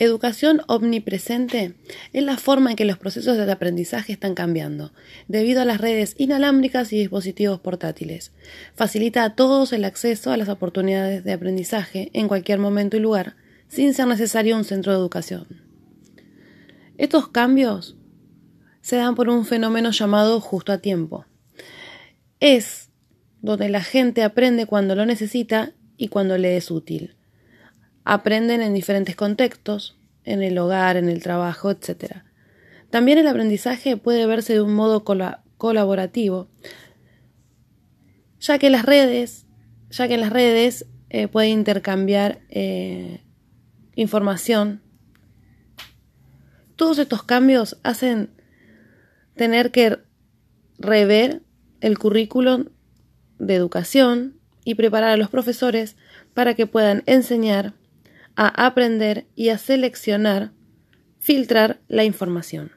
Educación omnipresente es la forma en que los procesos de aprendizaje están cambiando, debido a las redes inalámbricas y dispositivos portátiles. Facilita a todos el acceso a las oportunidades de aprendizaje en cualquier momento y lugar, sin ser necesario un centro de educación. Estos cambios se dan por un fenómeno llamado justo a tiempo. Es donde la gente aprende cuando lo necesita y cuando le es útil. Aprenden en diferentes contextos, en el hogar, en el trabajo, etc. También el aprendizaje puede verse de un modo colaborativo, ya que las redes, ya que las redes eh, puede intercambiar eh, información. Todos estos cambios hacen tener que rever el currículum de educación y preparar a los profesores para que puedan enseñar a aprender y a seleccionar, filtrar la información.